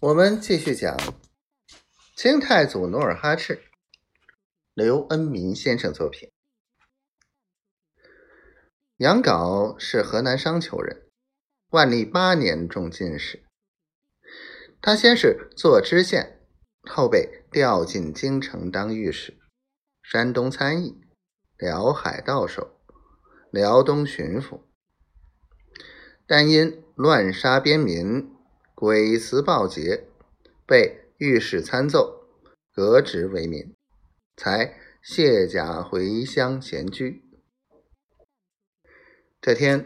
我们继续讲清太祖努尔哈赤，刘恩民先生作品。杨镐是河南商丘人，万历八年中进士。他先是做知县，后被调进京城当御史、山东参议、辽海道守、辽东巡抚，但因乱杀边民。鬼祠暴劫，被御史参奏，革职为民，才卸甲回乡闲居。这天，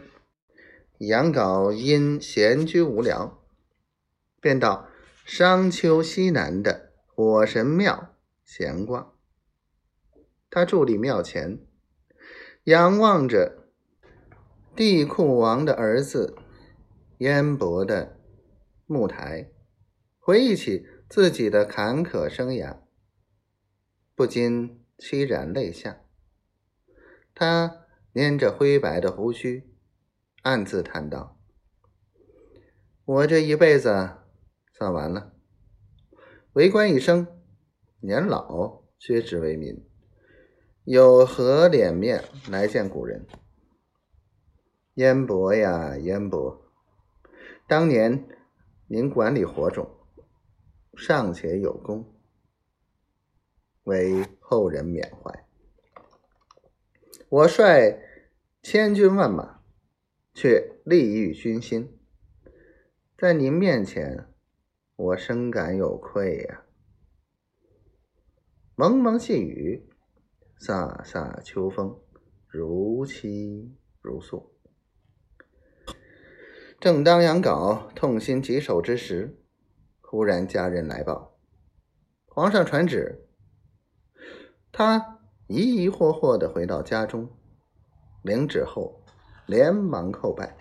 杨镐因闲居无聊，便到商丘西南的火神庙闲逛。他伫立庙前，仰望着帝库王的儿子燕伯的。木台，回忆起自己的坎坷生涯，不禁凄然泪下。他捻着灰白的胡须，暗自叹道：“我这一辈子算完了，为官一生，年老削职为民，有何脸面来见古人？燕伯呀，燕伯，当年。”您管理火种，尚且有功，为后人缅怀。我率千军万马，却利欲熏心，在您面前，我深感有愧呀。蒙蒙细雨，飒飒秋风，如泣如诉。正当杨镐痛心疾首之时，忽然家人来报，皇上传旨。他疑疑惑惑的回到家中，领旨后连忙叩拜。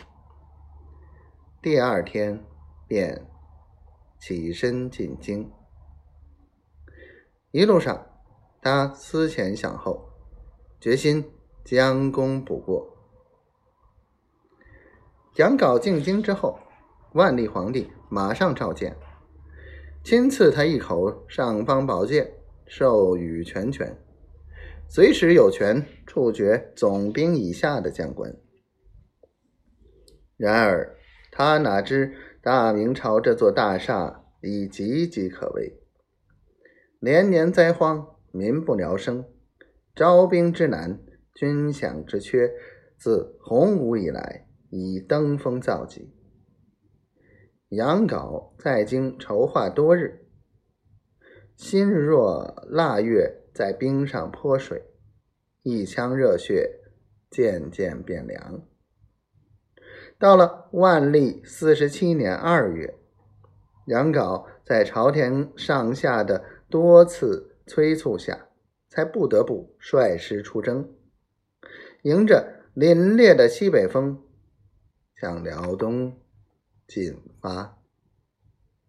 第二天便起身进京。一路上，他思前想后，决心将功补过。杨镐进京之后，万历皇帝马上召见，亲赐他一口尚方宝剑，授予全权，随时有权处决总兵以下的将官。然而，他哪知大明朝这座大厦已岌岌可危，连年灾荒，民不聊生，招兵之难，军饷之缺，自洪武以来。已登峰造极。杨镐在京筹划多日，心若腊月在冰上泼水，一腔热血渐渐变凉。到了万历四十七年二月，杨镐在朝廷上下的多次催促下，才不得不率师出征，迎着凛冽的西北风。向辽东进发。